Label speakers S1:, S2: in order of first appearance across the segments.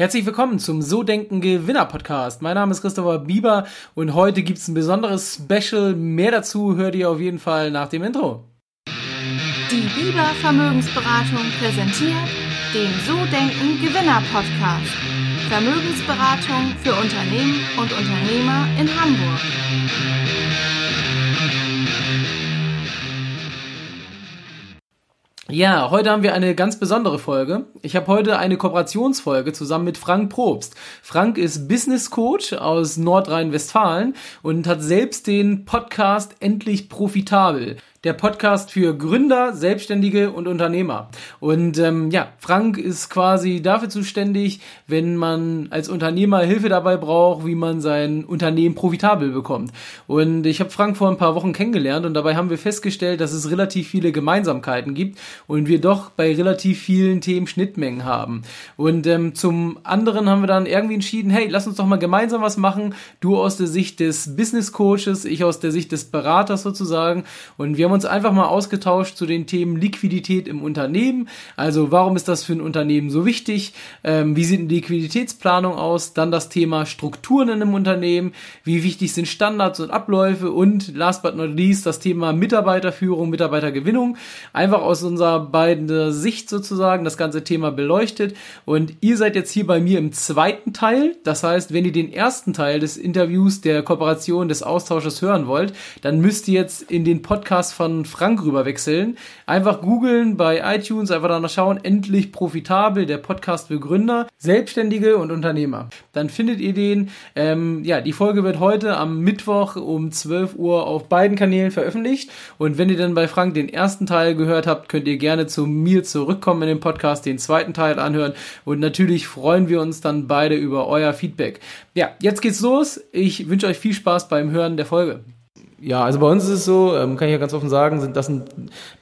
S1: Herzlich willkommen zum So Denken Gewinner Podcast. Mein Name ist Christopher Bieber und heute gibt es ein besonderes Special. Mehr dazu hört ihr auf jeden Fall nach dem Intro.
S2: Die Bieber Vermögensberatung präsentiert den So Denken Gewinner Podcast. Vermögensberatung für Unternehmen und Unternehmer in Hamburg.
S1: Ja, heute haben wir eine ganz besondere Folge. Ich habe heute eine Kooperationsfolge zusammen mit Frank Probst. Frank ist Business Coach aus Nordrhein-Westfalen und hat selbst den Podcast Endlich Profitabel der Podcast für Gründer, Selbstständige und Unternehmer. Und ähm, ja, Frank ist quasi dafür zuständig, wenn man als Unternehmer Hilfe dabei braucht, wie man sein Unternehmen profitabel bekommt. Und ich habe Frank vor ein paar Wochen kennengelernt und dabei haben wir festgestellt, dass es relativ viele Gemeinsamkeiten gibt und wir doch bei relativ vielen Themen Schnittmengen haben. Und ähm, zum anderen haben wir dann irgendwie entschieden, hey, lass uns doch mal gemeinsam was machen. Du aus der Sicht des Business Coaches, ich aus der Sicht des Beraters sozusagen. Und wir haben uns einfach mal ausgetauscht zu den Themen Liquidität im Unternehmen. Also warum ist das für ein Unternehmen so wichtig? Ähm, wie sieht eine Liquiditätsplanung aus? Dann das Thema Strukturen in einem Unternehmen. Wie wichtig sind Standards und Abläufe? Und last but not least das Thema Mitarbeiterführung, Mitarbeitergewinnung. Einfach aus unserer beiden Sicht sozusagen das ganze Thema beleuchtet. Und ihr seid jetzt hier bei mir im zweiten Teil. Das heißt, wenn ihr den ersten Teil des Interviews, der Kooperation, des Austausches hören wollt, dann müsst ihr jetzt in den Podcast von Frank rüber wechseln. Einfach googeln bei iTunes, einfach danach schauen, endlich profitabel, der Podcast für Gründer, Selbstständige und Unternehmer. Dann findet ihr den. Ähm, ja, die Folge wird heute am Mittwoch um 12 Uhr auf beiden Kanälen veröffentlicht. Und wenn ihr dann bei Frank den ersten Teil gehört habt, könnt ihr gerne zu mir zurückkommen in den Podcast, den zweiten Teil anhören. Und natürlich freuen wir uns dann beide über euer Feedback. Ja, jetzt geht's los. Ich wünsche euch viel Spaß beim Hören der Folge. Ja, also bei uns ist es so, ähm, kann ich ja ganz offen sagen, sind das sind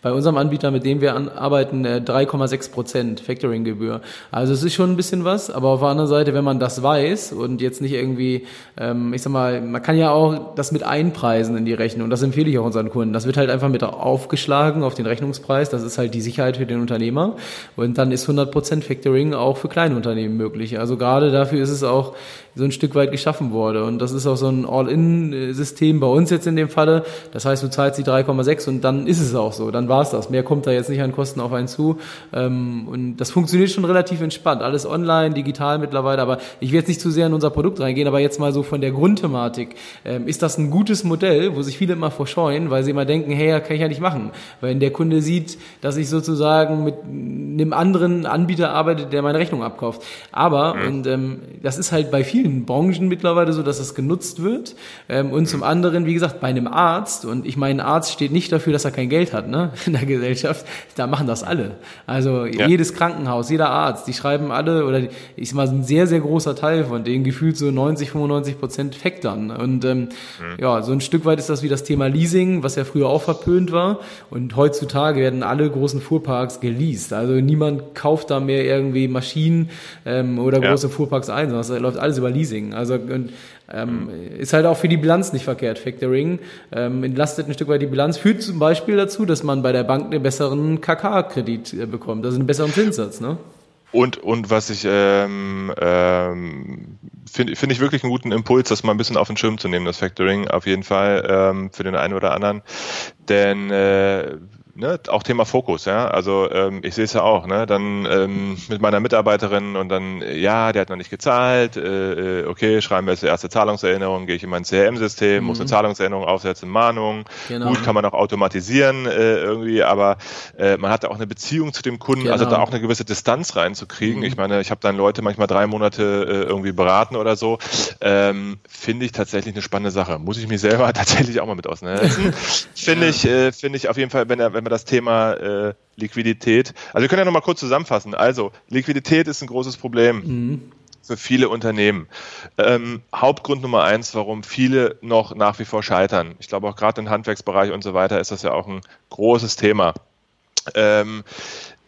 S1: bei unserem Anbieter, mit dem wir an, arbeiten, äh, 3,6 Prozent Factoring-Gebühr. Also es ist schon ein bisschen was, aber auf der anderen Seite, wenn man das weiß und jetzt nicht irgendwie, ähm, ich sag mal, man kann ja auch das mit einpreisen in die Rechnung und das empfehle ich auch unseren Kunden. Das wird halt einfach mit aufgeschlagen auf den Rechnungspreis, das ist halt die Sicherheit für den Unternehmer und dann ist 100 Prozent Factoring auch für kleine Unternehmen möglich. Also gerade dafür ist es auch so ein Stück weit geschaffen worden und das ist auch so ein All-In-System bei uns jetzt in dem dem Falle. Das heißt, du zahlst die 3,6 und dann ist es auch so. Dann war es das. Mehr kommt da jetzt nicht an Kosten auf einen zu. Ähm, und das funktioniert schon relativ entspannt. Alles online, digital mittlerweile. Aber ich will jetzt nicht zu sehr in unser Produkt reingehen, aber jetzt mal so von der Grundthematik. Ähm, ist das ein gutes Modell, wo sich viele immer vorscheuen, weil sie immer denken, hey, kann ich ja nicht machen. Weil wenn der Kunde sieht, dass ich sozusagen mit einem anderen Anbieter arbeite, der meine Rechnung abkauft. Aber, und ähm, das ist halt bei vielen Branchen mittlerweile so, dass es genutzt wird. Ähm, und zum anderen, wie gesagt, bei einem Arzt, und ich meine, ein Arzt steht nicht dafür, dass er kein Geld hat ne, in der Gesellschaft, da machen das alle. Also ja. jedes Krankenhaus, jeder Arzt, die schreiben alle, oder ich sag mal, ein sehr, sehr großer Teil von denen, gefühlt so 90, 95 Prozent Factern. Und ähm, mhm. ja, so ein Stück weit ist das wie das Thema Leasing, was ja früher auch verpönt war. Und heutzutage werden alle großen Fuhrparks geleast. Also niemand kauft da mehr irgendwie Maschinen ähm, oder große ja. Fuhrparks ein, sondern es läuft alles über Leasing. Also und, ähm, ist halt auch für die Bilanz nicht verkehrt. Factoring ähm, entlastet ein Stück weit die Bilanz, führt zum Beispiel dazu, dass man bei der Bank einen besseren KK-Kredit äh, bekommt, also einen besseren Zinssatz. Ne?
S3: Und, und was ich ähm, ähm, finde find ich wirklich einen guten Impuls, das mal ein bisschen auf den Schirm zu nehmen, das Factoring auf jeden Fall ähm, für den einen oder anderen. Denn äh, ne, auch Thema Fokus, ja. Also ähm, ich sehe es ja auch, ne, dann ähm, mit meiner Mitarbeiterin und dann, ja, der hat noch nicht gezahlt, äh, äh okay, schreiben wir jetzt die erste Zahlungserinnerung, gehe ich in mein CRM-System, mhm. muss eine Zahlungserinnerung aufsetzen, Mahnung, genau. gut, kann man auch automatisieren äh, irgendwie, aber äh, man hat da auch eine Beziehung zu dem Kunden, also genau. also da auch eine gewisse Distanz reinzukriegen. Mhm. Ich meine, ich habe dann Leute manchmal drei Monate äh, irgendwie beraten oder so, ähm, finde ich tatsächlich eine spannende Sache. Muss ich mich selber tatsächlich auch mal mit auseinandersetzen. finde ja. ich, äh, finde ich auf jeden Fall, wenn er, wenn wir das Thema äh, Liquidität. Also wir können ja nochmal kurz zusammenfassen. Also Liquidität ist ein großes Problem. Mhm. Für viele Unternehmen. Ähm, Hauptgrund Nummer eins, warum viele noch nach wie vor scheitern. Ich glaube auch gerade im Handwerksbereich und so weiter ist das ja auch ein großes Thema. Ähm,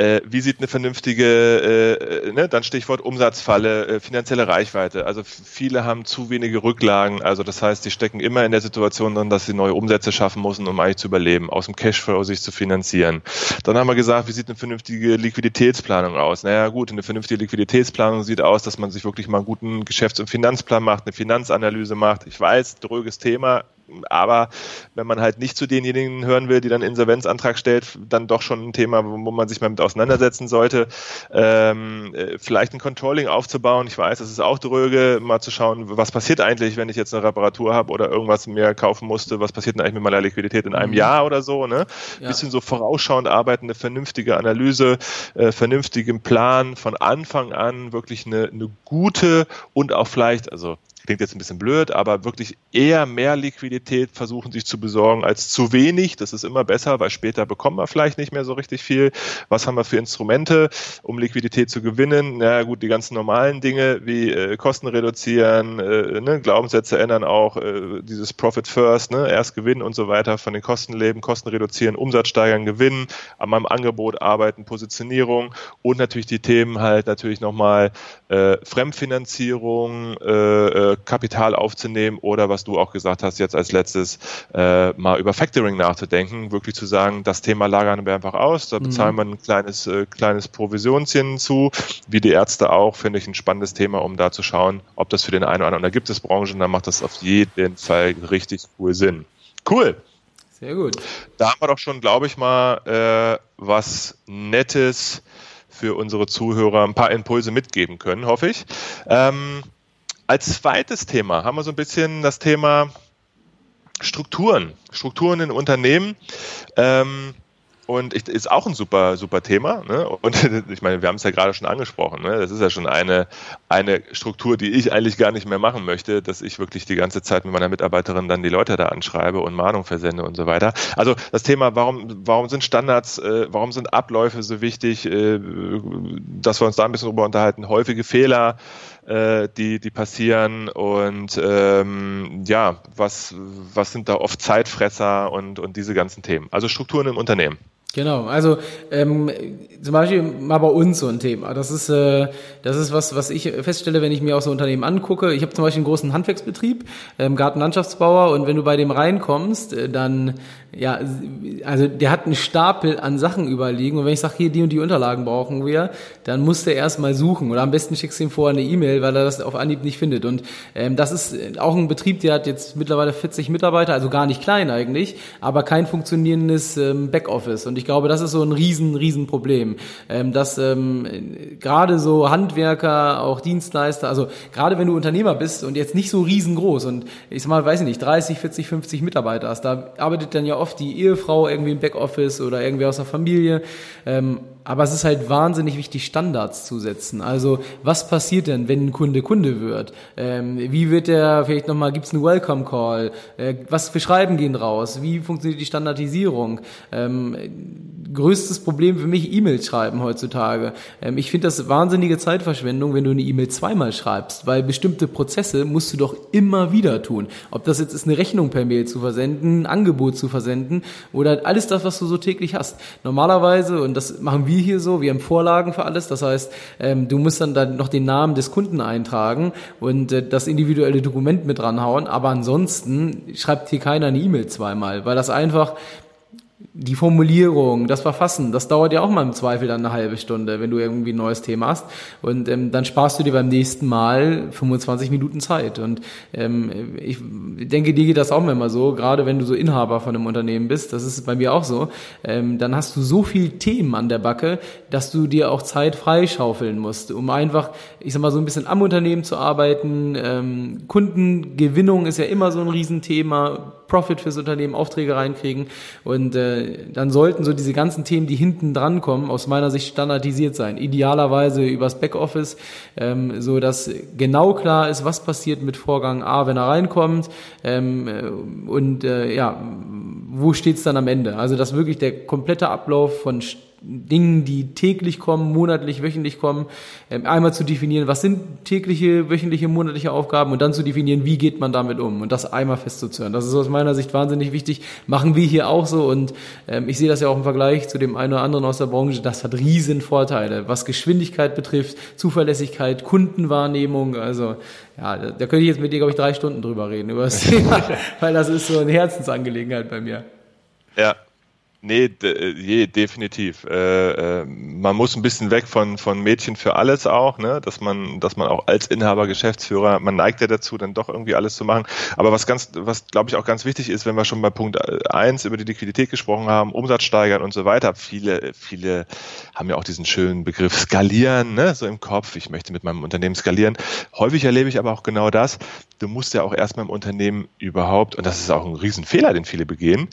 S3: äh, wie sieht eine vernünftige, äh, äh, ne, dann Stichwort Umsatzfalle, äh, finanzielle Reichweite. Also viele haben zu wenige Rücklagen, also das heißt, die stecken immer in der Situation drin, dass sie neue Umsätze schaffen müssen, um eigentlich zu überleben, aus dem Cashflow sich zu finanzieren. Dann haben wir gesagt, wie sieht eine vernünftige Liquiditätsplanung aus? Naja gut, eine vernünftige Liquiditätsplanung sieht aus, dass man sich wirklich mal einen guten Geschäfts- und Finanzplan macht, eine Finanzanalyse macht. Ich weiß, dröges Thema, aber wenn man halt nicht zu denjenigen hören will, die dann Insolvenzantrag stellt, dann doch schon ein Thema, wo man sich mal mit auseinandersetzen sollte. Ähm, äh, vielleicht ein Controlling aufzubauen. Ich weiß, das ist auch dröge, mal zu schauen, was passiert eigentlich, wenn ich jetzt eine Reparatur habe oder irgendwas mehr kaufen musste, was passiert denn eigentlich mit meiner Liquidität in einem mhm. Jahr oder so. Ne? Ja. Bisschen so vorausschauend arbeiten, eine vernünftige Analyse, äh, vernünftigen Plan von Anfang an, wirklich eine, eine gute und auch vielleicht, also klingt jetzt ein bisschen blöd, aber wirklich eher mehr Liquidität versuchen sich zu besorgen als zu wenig. Das ist immer besser, weil später bekommen wir vielleicht nicht mehr so richtig viel. Was haben wir für Instrumente, um Liquidität zu gewinnen? Na ja, gut, die ganzen normalen Dinge wie äh, Kosten reduzieren, äh, ne, Glaubenssätze ändern auch, äh, dieses Profit First, ne, erst gewinnen und so weiter, von den Kosten leben, Kosten reduzieren, Umsatz steigern, gewinnen, an meinem Angebot arbeiten, Positionierung und natürlich die Themen halt natürlich nochmal äh, Fremdfinanzierung, äh, äh Kapital aufzunehmen oder was du auch gesagt hast jetzt als letztes, äh, mal über Factoring nachzudenken, wirklich zu sagen, das Thema lagern wir einfach aus, da bezahlen mhm. wir ein kleines, äh, kleines Provisionchen zu, wie die Ärzte auch, finde ich ein spannendes Thema, um da zu schauen, ob das für den einen oder anderen, da gibt es Branchen, da macht das auf jeden Fall richtig cool Sinn. Cool.
S1: Sehr gut.
S3: Da haben wir doch schon, glaube ich, mal äh, was Nettes für unsere Zuhörer, ein paar Impulse mitgeben können, hoffe ich. Ähm, als zweites Thema haben wir so ein bisschen das Thema Strukturen, Strukturen in Unternehmen. Ähm, und ich, ist auch ein super, super Thema. Ne? Und ich meine, wir haben es ja gerade schon angesprochen. Ne? Das ist ja schon eine, eine Struktur, die ich eigentlich gar nicht mehr machen möchte, dass ich wirklich die ganze Zeit mit meiner Mitarbeiterin dann die Leute da anschreibe und Mahnung versende und so weiter. Also das Thema, warum, warum sind Standards, äh, warum sind Abläufe so wichtig, äh, dass wir uns da ein bisschen drüber unterhalten, häufige Fehler, äh, die, die passieren und ähm, ja, was, was sind da oft Zeitfresser und, und diese ganzen Themen. Also Strukturen im Unternehmen.
S1: Genau, also ähm, zum Beispiel mal bei uns so ein Thema. Das ist, äh, das ist was, was ich feststelle, wenn ich mir auch so Unternehmen angucke. Ich habe zum Beispiel einen großen Handwerksbetrieb, ähm, Gartenlandschaftsbauer, und wenn du bei dem reinkommst, äh, dann ja, also der hat einen Stapel an Sachen überliegen und wenn ich sage, hier die und die Unterlagen brauchen wir, dann muss der erstmal suchen oder am besten schickst du ihm vorher eine E-Mail, weil er das auf Anhieb nicht findet. Und ähm, das ist auch ein Betrieb, der hat jetzt mittlerweile 40 Mitarbeiter, also gar nicht klein eigentlich, aber kein funktionierendes ähm, Backoffice. Und ich glaube, das ist so ein riesen, riesen Problem, ähm, dass ähm, gerade so Handwerker, auch Dienstleister, also gerade wenn du Unternehmer bist und jetzt nicht so riesengroß und ich sag mal, weiß ich nicht, 30, 40, 50 Mitarbeiter hast, da arbeitet dann ja oft die Ehefrau irgendwie im Backoffice oder irgendwie aus der Familie. Ähm, aber es ist halt wahnsinnig wichtig, Standards zu setzen. Also was passiert denn, wenn ein Kunde Kunde wird? Ähm, wie wird der, vielleicht nochmal, gibt es einen Welcome Call? Äh, was für Schreiben gehen raus? Wie funktioniert die Standardisierung? Ähm, größtes Problem für mich E-Mails schreiben heutzutage. Ähm, ich finde das wahnsinnige Zeitverschwendung, wenn du eine E-Mail zweimal schreibst, weil bestimmte Prozesse musst du doch immer wieder tun. Ob das jetzt ist, eine Rechnung per Mail zu versenden, ein Angebot zu versenden oder alles das, was du so täglich hast. Normalerweise, und das machen wir hier so, wir haben Vorlagen für alles, das heißt, ähm, du musst dann, dann noch den Namen des Kunden eintragen und äh, das individuelle Dokument mit dranhauen, aber ansonsten schreibt hier keiner eine E-Mail zweimal, weil das einfach die Formulierung, das Verfassen, das dauert ja auch mal im Zweifel dann eine halbe Stunde, wenn du irgendwie ein neues Thema hast. Und ähm, dann sparst du dir beim nächsten Mal 25 Minuten Zeit. Und ähm, ich denke, dir geht das auch immer so, gerade wenn du so Inhaber von einem Unternehmen bist, das ist bei mir auch so, ähm, dann hast du so viel Themen an der Backe, dass du dir auch Zeit freischaufeln musst, um einfach, ich sag mal, so ein bisschen am Unternehmen zu arbeiten. Ähm, Kundengewinnung ist ja immer so ein Riesenthema Profit fürs Unternehmen, Aufträge reinkriegen. Und äh, dann sollten so diese ganzen Themen, die hinten dran kommen, aus meiner Sicht standardisiert sein. Idealerweise übers Backoffice, ähm, so dass genau klar ist, was passiert mit Vorgang A, wenn er reinkommt. Ähm, äh, und äh, ja, wo steht's dann am Ende? Also dass wirklich der komplette Ablauf von Dingen, die täglich kommen, monatlich, wöchentlich kommen, ähm, einmal zu definieren, was sind tägliche, wöchentliche, monatliche Aufgaben und dann zu definieren, wie geht man damit um und das einmal festzuzhören. Das ist aus meiner Sicht wahnsinnig wichtig. Machen wir hier auch so und ähm, ich sehe das ja auch im Vergleich zu dem einen oder anderen aus der Branche. Das hat riesen Vorteile, was Geschwindigkeit betrifft, Zuverlässigkeit, Kundenwahrnehmung. Also ja, da, da könnte ich jetzt mit dir, glaube ich, drei Stunden drüber reden über das Thema, weil das ist so eine Herzensangelegenheit bei mir.
S3: Ja, Nee, de, je, definitiv. Äh, äh, man muss ein bisschen weg von, von Mädchen für alles auch, ne? dass man, dass man auch als Inhaber, Geschäftsführer, man neigt ja dazu, dann doch irgendwie alles zu machen. Aber was ganz, was glaube ich auch ganz wichtig ist, wenn wir schon bei Punkt eins über die Liquidität gesprochen haben, Umsatz steigern und so weiter. Viele, viele haben ja auch diesen schönen Begriff skalieren, ne? so im Kopf. Ich möchte mit meinem Unternehmen skalieren. Häufig erlebe ich aber auch genau das. Du musst ja auch erstmal im Unternehmen überhaupt, und das ist auch ein Riesenfehler, den viele begehen.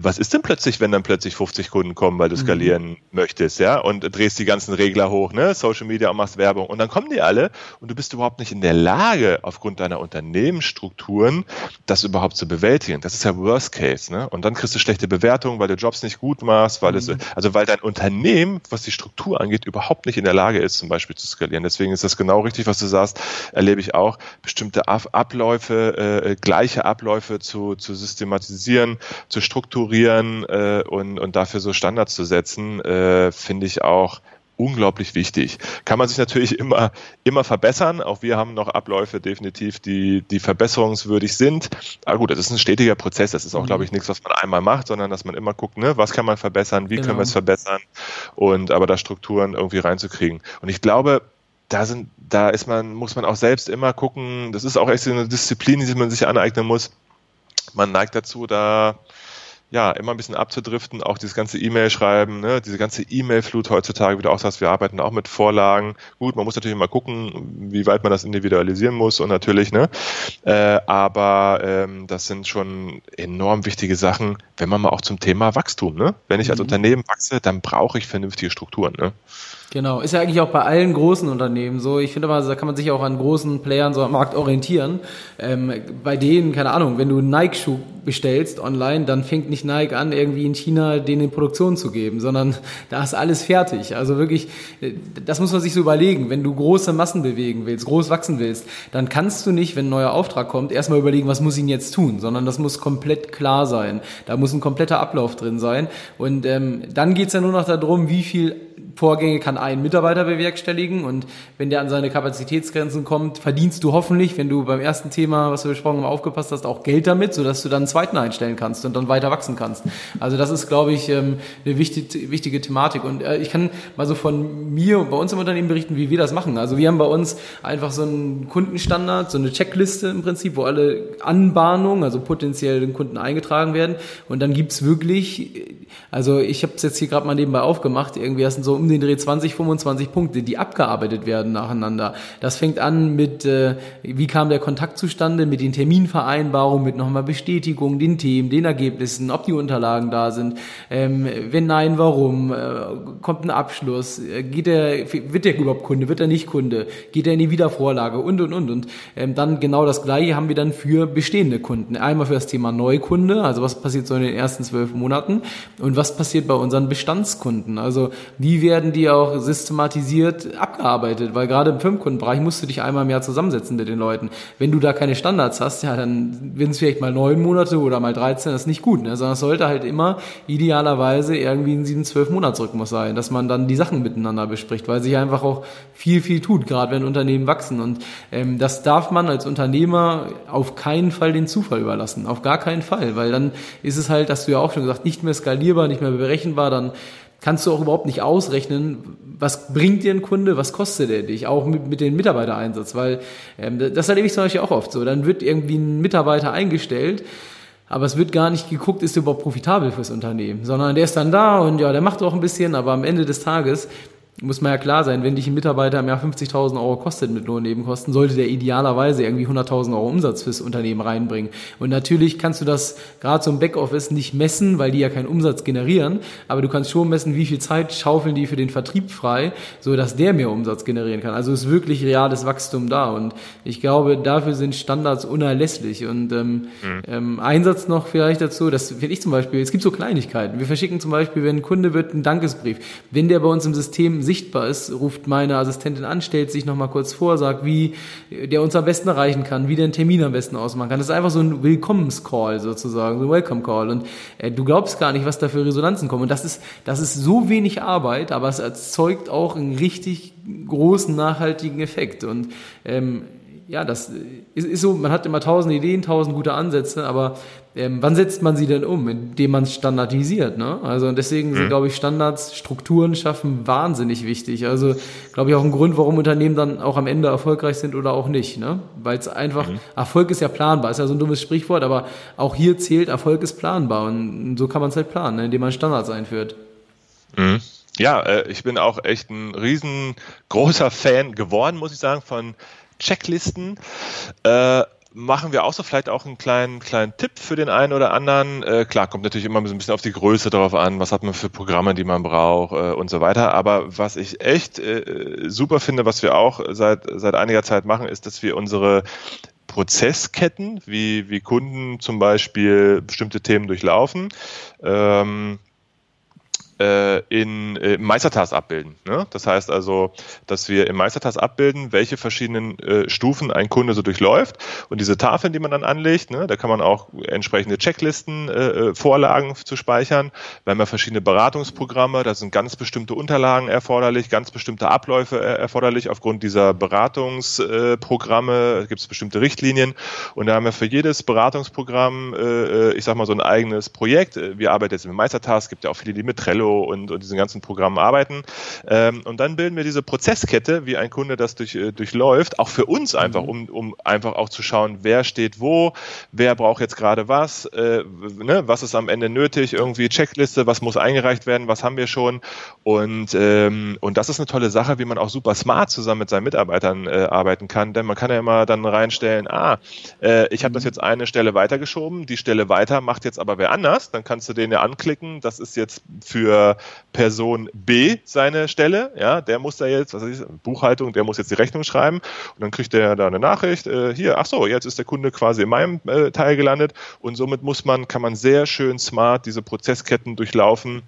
S3: Was ist denn plötzlich, wenn dann plötzlich 50 Kunden kommen, weil du mhm. skalieren mhm. möchtest, ja, und drehst die ganzen Regler hoch, ne, Social Media und machst Werbung. Und dann kommen die alle und du bist überhaupt nicht in der Lage, aufgrund deiner Unternehmensstrukturen, das überhaupt zu bewältigen. Das ist ja Worst Case, ne? Und dann kriegst du schlechte Bewertungen, weil du Jobs nicht gut machst, weil mhm. es, also weil dein Unternehmen, was die Struktur angeht, überhaupt nicht in der Lage ist, zum Beispiel zu skalieren. Deswegen ist das genau richtig, was du sagst, erlebe ich auch, bestimmte Abläufe, äh, gleiche Abläufe zu, zu systematisieren, zu strukturieren äh, und und, und dafür so Standards zu setzen, äh, finde ich auch unglaublich wichtig. Kann man sich natürlich immer, immer verbessern. Auch wir haben noch Abläufe definitiv, die, die verbesserungswürdig sind. Aber gut, das ist ein stetiger Prozess. Das ist auch, mhm. glaube ich, nichts, was man einmal macht, sondern dass man immer guckt, ne, was kann man verbessern, wie genau. können wir es verbessern und aber da Strukturen irgendwie reinzukriegen. Und ich glaube, da sind, da ist man, muss man auch selbst immer gucken. Das ist auch echt so eine Disziplin, die man sich aneignen muss. Man neigt dazu, da ja, immer ein bisschen abzudriften, auch dieses ganze E-Mail schreiben, ne, diese ganze E-Mail-Flut heutzutage, wie du auch sagst, wir arbeiten auch mit Vorlagen. Gut, man muss natürlich mal gucken, wie weit man das individualisieren muss und natürlich, ne, äh, aber ähm, das sind schon enorm wichtige Sachen, wenn man mal auch zum Thema Wachstum, ne, wenn ich als mhm. Unternehmen wachse, dann brauche ich vernünftige Strukturen, ne.
S1: Genau, ist ja eigentlich auch bei allen großen Unternehmen so. Ich finde mal, da kann man sich auch an großen Playern so am Markt orientieren. Ähm, bei denen, keine Ahnung, wenn du einen Nike-Schuh bestellst online, dann fängt nicht Nike an, irgendwie in China den in Produktion zu geben, sondern da ist alles fertig. Also wirklich, das muss man sich so überlegen. Wenn du große Massen bewegen willst, groß wachsen willst, dann kannst du nicht, wenn ein neuer Auftrag kommt, erstmal überlegen, was muss ich jetzt tun, sondern das muss komplett klar sein. Da muss ein kompletter Ablauf drin sein. Und ähm, dann geht's ja nur noch darum, wie viel Vorgänge kann ein Mitarbeiter bewerkstelligen und wenn der an seine Kapazitätsgrenzen kommt, verdienst du hoffentlich, wenn du beim ersten Thema, was wir besprochen haben, aufgepasst hast, auch Geld damit, sodass du dann einen zweiten einstellen kannst und dann weiter wachsen kannst. Also das ist, glaube ich, ähm, eine wichtige, wichtige Thematik und äh, ich kann mal so von mir und bei uns im Unternehmen berichten, wie wir das machen. Also wir haben bei uns einfach so einen Kundenstandard, so eine Checkliste im Prinzip, wo alle Anbahnungen, also potenziell den Kunden eingetragen werden und dann gibt's wirklich, also ich habe es jetzt hier gerade mal nebenbei aufgemacht, irgendwie das sind so um den Dreh 20, 25 Punkte, die abgearbeitet werden nacheinander. Das fängt an mit, äh, wie kam der Kontakt zustande, mit den Terminvereinbarungen, mit nochmal Bestätigung, den Themen, den Ergebnissen, ob die Unterlagen da sind. Ähm, wenn nein, warum? Äh, kommt ein Abschluss? Äh, geht der, wird der überhaupt Kunde? Wird er nicht Kunde? Geht er in die Wiedervorlage? Und, und, und. Und ähm, dann genau das Gleiche haben wir dann für bestehende Kunden. Einmal für das Thema Neukunde, also was passiert so in den ersten zwölf Monaten und was passiert bei unseren Bestandskunden? Also wie werden werden die auch systematisiert abgearbeitet, weil gerade im Firmenkundenbereich musst du dich einmal im Jahr zusammensetzen mit den Leuten. Wenn du da keine Standards hast, ja, dann werden es vielleicht mal neun Monate oder mal 13, das ist nicht gut, ne? sondern es sollte halt immer idealerweise irgendwie ein sieben, zwölf Monatsrhythmus sein, dass man dann die Sachen miteinander bespricht, weil sich einfach auch viel, viel tut, gerade wenn Unternehmen wachsen und ähm, das darf man als Unternehmer auf keinen Fall den Zufall überlassen, auf gar keinen Fall, weil dann ist es halt, hast du ja auch schon gesagt, nicht mehr skalierbar, nicht mehr berechenbar, dann kannst du auch überhaupt nicht ausrechnen, was bringt dir ein Kunde, was kostet er dich, auch mit, mit dem Mitarbeitereinsatz, weil ähm, das erlebe ich zum Beispiel auch oft so. Dann wird irgendwie ein Mitarbeiter eingestellt, aber es wird gar nicht geguckt, ist er überhaupt profitabel fürs Unternehmen, sondern der ist dann da und ja, der macht auch ein bisschen, aber am Ende des Tages muss man ja klar sein, wenn dich ein Mitarbeiter im Jahr 50.000 Euro kostet mit Lohnnebenkosten, sollte der idealerweise irgendwie 100.000 Euro Umsatz fürs Unternehmen reinbringen. Und natürlich kannst du das gerade so im Backoffice nicht messen, weil die ja keinen Umsatz generieren, aber du kannst schon messen, wie viel Zeit schaufeln die für den Vertrieb frei, so dass der mehr Umsatz generieren kann. Also ist wirklich reales Wachstum da und ich glaube, dafür sind Standards unerlässlich und ähm, mhm. ähm, Einsatz noch vielleicht dazu, das finde ich zum Beispiel, es gibt so Kleinigkeiten. Wir verschicken zum Beispiel, wenn ein Kunde wird, einen Dankesbrief. Wenn der bei uns im System sichtbar ist, ruft meine Assistentin an, stellt sich nochmal kurz vor, sagt, wie der uns am besten erreichen kann, wie der einen Termin am besten ausmachen kann. Das ist einfach so ein Willkommenscall sozusagen, so ein Welcome Call. Und äh, du glaubst gar nicht, was da für Resonanzen kommen. Und das ist, das ist so wenig Arbeit, aber es erzeugt auch einen richtig großen nachhaltigen Effekt. Und ähm, ja, das ist, ist so, man hat immer tausend Ideen, tausend gute Ansätze, aber ähm, wann setzt man sie denn um? Indem man es standardisiert, ne? Also deswegen sind, mhm. glaube ich, Standards, Strukturen schaffen wahnsinnig wichtig. Also, glaube ich, auch ein Grund, warum Unternehmen dann auch am Ende erfolgreich sind oder auch nicht, ne? Weil es einfach, mhm. Erfolg ist ja planbar, ist ja so ein dummes Sprichwort, aber auch hier zählt, Erfolg ist planbar und so kann man es halt planen, ne? indem man Standards einführt.
S3: Mhm. Ja, äh, ich bin auch echt ein riesengroßer Fan geworden, muss ich sagen, von Checklisten. Äh, machen wir auch so vielleicht auch einen kleinen, kleinen Tipp für den einen oder anderen. Äh, klar, kommt natürlich immer so ein bisschen auf die Größe drauf an, was hat man für Programme, die man braucht äh, und so weiter. Aber was ich echt äh, super finde, was wir auch seit, seit einiger Zeit machen, ist, dass wir unsere Prozessketten, wie, wie Kunden zum Beispiel bestimmte Themen durchlaufen, ähm, äh, in äh, Meistertask abbilden. Ne? Das heißt also, dass wir im Meistertask abbilden, welche verschiedenen äh, Stufen ein Kunde so durchläuft und diese Tafeln, die man dann anlegt, ne, da kann man auch entsprechende Checklisten, äh, äh Vorlagen zu speichern. Wir haben ja verschiedene Beratungsprogramme, da sind ganz bestimmte Unterlagen erforderlich, ganz bestimmte Abläufe erforderlich. Aufgrund dieser Beratungsprogramme äh, gibt es bestimmte Richtlinien und da haben wir für jedes Beratungsprogramm, äh ich sag mal, so ein eigenes Projekt. Wir arbeiten jetzt mit Meistertask, gibt ja auch viele, die mit Trello und, und diesen ganzen Programmen arbeiten. Ähm, und dann bilden wir diese Prozesskette, wie ein Kunde das durch, äh, durchläuft, auch für uns einfach, mhm. um, um einfach auch zu schauen, wer steht wo, wer braucht jetzt gerade was, äh, ne, was ist am Ende nötig, irgendwie Checkliste, was muss eingereicht werden, was haben wir schon. Und, ähm, und das ist eine tolle Sache, wie man auch super smart zusammen mit seinen Mitarbeitern äh, arbeiten kann, denn man kann ja immer dann reinstellen, ah, äh, ich habe das mhm. jetzt eine Stelle weitergeschoben, die Stelle weiter macht jetzt aber wer anders, dann kannst du den ja anklicken, das ist jetzt für Person B seine Stelle, ja, der muss da jetzt, was ich, Buchhaltung, der muss jetzt die Rechnung schreiben und dann kriegt der da eine Nachricht, äh, hier, ach so, jetzt ist der Kunde quasi in meinem äh, Teil gelandet und somit muss man, kann man sehr schön smart diese Prozessketten durchlaufen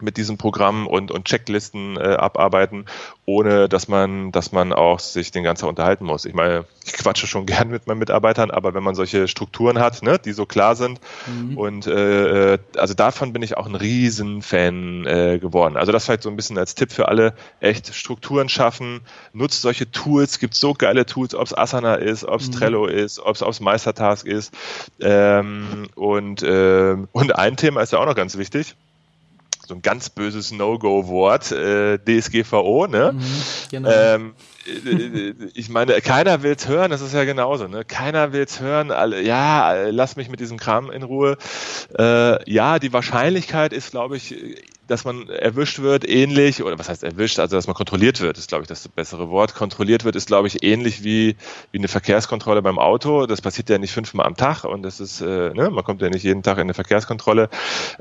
S3: mit diesem Programm und, und Checklisten äh, abarbeiten, ohne dass man, dass man auch sich den ganzen Tag unterhalten muss. Ich meine, ich quatsche schon gern mit meinen Mitarbeitern, aber wenn man solche Strukturen hat, ne, die so klar sind mhm. und äh, also davon bin ich auch ein Riesenfan äh, geworden. Also das vielleicht so ein bisschen als Tipp für alle, echt Strukturen schaffen, nutzt solche Tools, gibt so geile Tools, ob es Asana ist, ob es mhm. Trello ist, ob es Meistertask ist. Ähm, und, äh, und ein Thema ist ja auch noch ganz wichtig, so ein ganz böses No-Go-Wort, äh, DSGVO, ne? Mhm, genau. Ähm, äh, ich meine, keiner will's hören, das ist ja genauso, ne? Keiner will's hören, alle, ja, lass mich mit diesem Kram in Ruhe. Äh, ja, die Wahrscheinlichkeit ist, glaube ich, dass man erwischt wird, ähnlich, oder was heißt erwischt, also dass man kontrolliert wird, ist, glaube ich, das bessere Wort. Kontrolliert wird, ist, glaube ich, ähnlich wie, wie eine Verkehrskontrolle beim Auto. Das passiert ja nicht fünfmal am Tag und das ist, äh, ne, man kommt ja nicht jeden Tag in eine Verkehrskontrolle.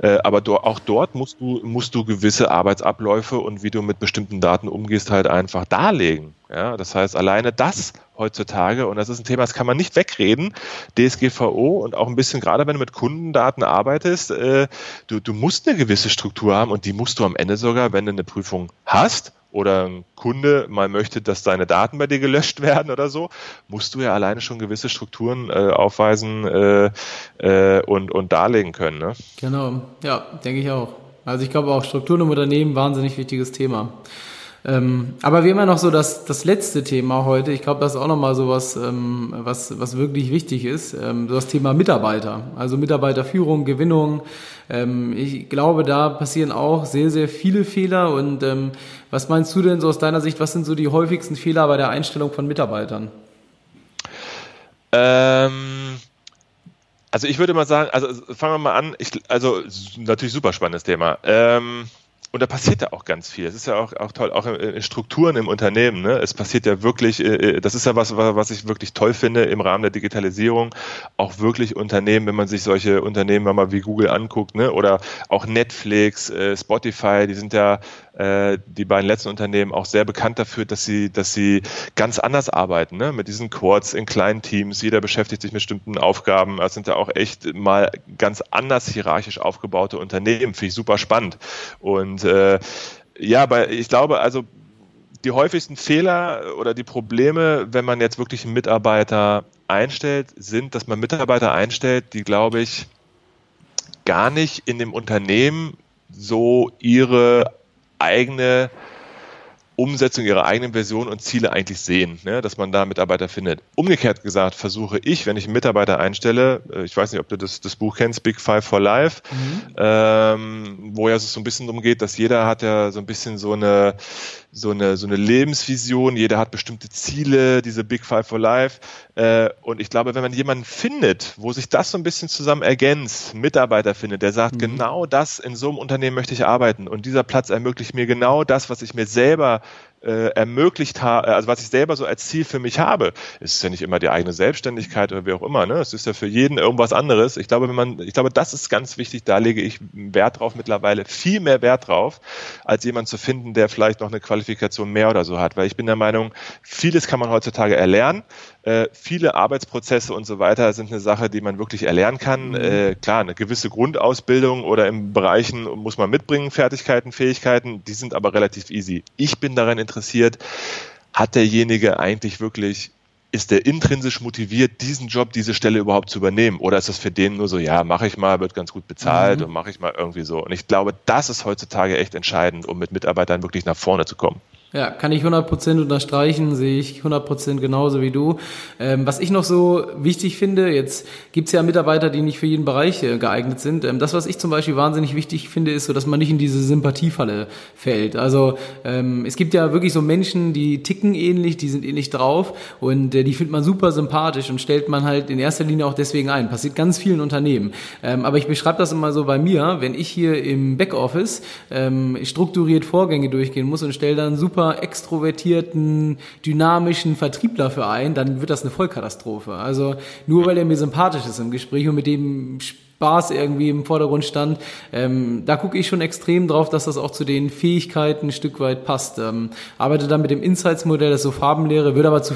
S3: Äh, aber do, auch dort musst du, musst du gewisse Arbeitsabläufe und wie du mit bestimmten Daten umgehst, halt einfach darlegen. Ja, das heißt, alleine das heutzutage, und das ist ein Thema, das kann man nicht wegreden, DSGVO und auch ein bisschen, gerade wenn du mit Kundendaten arbeitest, äh, du, du musst eine gewisse Struktur haben und die musst du am Ende sogar, wenn du eine Prüfung hast oder ein Kunde mal möchte, dass deine Daten bei dir gelöscht werden oder so, musst du ja alleine schon gewisse Strukturen äh, aufweisen äh, äh, und, und darlegen können. Ne?
S1: Genau, ja, denke ich auch. Also ich glaube auch Strukturen im Unternehmen, wahnsinnig wichtiges Thema. Ähm, aber haben ja noch so das, das letzte Thema heute. Ich glaube, das ist auch nochmal so was, ähm, was, was wirklich wichtig ist. Ähm, so das Thema Mitarbeiter. Also Mitarbeiterführung, Gewinnung. Ähm, ich glaube, da passieren auch sehr, sehr viele Fehler. Und ähm, was meinst du denn so aus deiner Sicht? Was sind so die häufigsten Fehler bei der Einstellung von Mitarbeitern?
S3: Ähm, also ich würde mal sagen, also fangen wir mal an. Ich, also natürlich super spannendes Thema. Ähm, und da passiert ja auch ganz viel. Es ist ja auch, auch toll, auch in Strukturen im Unternehmen. Ne? Es passiert ja wirklich, äh, äh, das ist ja was, was ich wirklich toll finde im Rahmen der Digitalisierung, auch wirklich Unternehmen, wenn man sich solche Unternehmen mal wie Google anguckt, ne? oder auch Netflix, äh, Spotify, die sind ja die beiden letzten Unternehmen auch sehr bekannt dafür, dass sie, dass sie ganz anders arbeiten, ne? mit diesen Quads in kleinen Teams. Jeder beschäftigt sich mit bestimmten Aufgaben. Das sind ja auch echt mal ganz anders hierarchisch aufgebaute Unternehmen. Finde ich super spannend. Und äh, ja, aber ich glaube, also die häufigsten Fehler oder die Probleme, wenn man jetzt wirklich einen Mitarbeiter einstellt, sind, dass man Mitarbeiter einstellt, die, glaube ich, gar nicht in dem Unternehmen so ihre eigene Umsetzung ihrer eigenen Version und Ziele eigentlich sehen, ne? dass man da Mitarbeiter findet. Umgekehrt gesagt versuche ich, wenn ich einen Mitarbeiter einstelle, äh, ich weiß nicht, ob du das, das Buch kennst, Big Five for Life, mhm. ähm, wo ja es so ein bisschen darum geht, dass jeder hat ja so ein bisschen so eine so eine, so eine Lebensvision, jeder hat bestimmte Ziele, diese Big Five for Life. Äh, und ich glaube, wenn man jemanden findet, wo sich das so ein bisschen zusammen ergänzt, Mitarbeiter findet, der sagt, mhm. genau das, in so einem Unternehmen möchte ich arbeiten und dieser Platz ermöglicht mir genau das, was ich mir selber äh, ermöglicht habe, also was ich selber so als Ziel für mich habe. Ist ja nicht immer die eigene Selbstständigkeit oder wie auch immer, ne? Es ist ja für jeden irgendwas anderes. Ich glaube, wenn man, ich glaube, das ist ganz wichtig, da lege ich Wert drauf mittlerweile, viel mehr Wert drauf, als jemand zu finden, der vielleicht noch eine Qualifikation mehr oder so hat. Weil ich bin der Meinung, vieles kann man heutzutage erlernen. Äh, viele Arbeitsprozesse und so weiter sind eine Sache, die man wirklich erlernen kann. Mhm. Äh, klar, eine gewisse Grundausbildung oder im Bereichen muss man mitbringen, Fertigkeiten, Fähigkeiten, die sind aber relativ easy. Ich bin daran interessiert, hat derjenige eigentlich wirklich ist der intrinsisch motiviert, diesen Job, diese Stelle überhaupt zu übernehmen? Oder ist das für den nur so, ja, mache ich mal, wird ganz gut bezahlt mhm. und mache ich mal irgendwie so? Und ich glaube, das ist heutzutage echt entscheidend, um mit Mitarbeitern wirklich nach vorne zu kommen.
S1: Ja, kann ich 100% unterstreichen, sehe ich 100% genauso wie du. Ähm, was ich noch so wichtig finde, jetzt gibt's ja Mitarbeiter, die nicht für jeden Bereich äh, geeignet sind. Ähm, das, was ich zum Beispiel wahnsinnig wichtig finde, ist so, dass man nicht in diese Sympathiefalle fällt. Also ähm, es gibt ja wirklich so Menschen, die ticken ähnlich, die sind ähnlich drauf und äh, die findet man super sympathisch und stellt man halt in erster Linie auch deswegen ein. Passiert ganz vielen Unternehmen. Ähm, aber ich beschreibe das immer so bei mir, wenn ich hier im Backoffice ähm, strukturiert Vorgänge durchgehen muss und stelle dann super super extrovertierten, dynamischen Vertriebler für ein, dann wird das eine Vollkatastrophe. Also nur weil er mir sympathisch ist im Gespräch und mit dem Spaß irgendwie im Vordergrund stand. Ähm, da gucke ich schon extrem drauf, dass das auch zu den Fähigkeiten ein Stück weit passt. Ähm, arbeite dann mit dem Insights-Modell, das ist so Farbenlehre, würde aber zu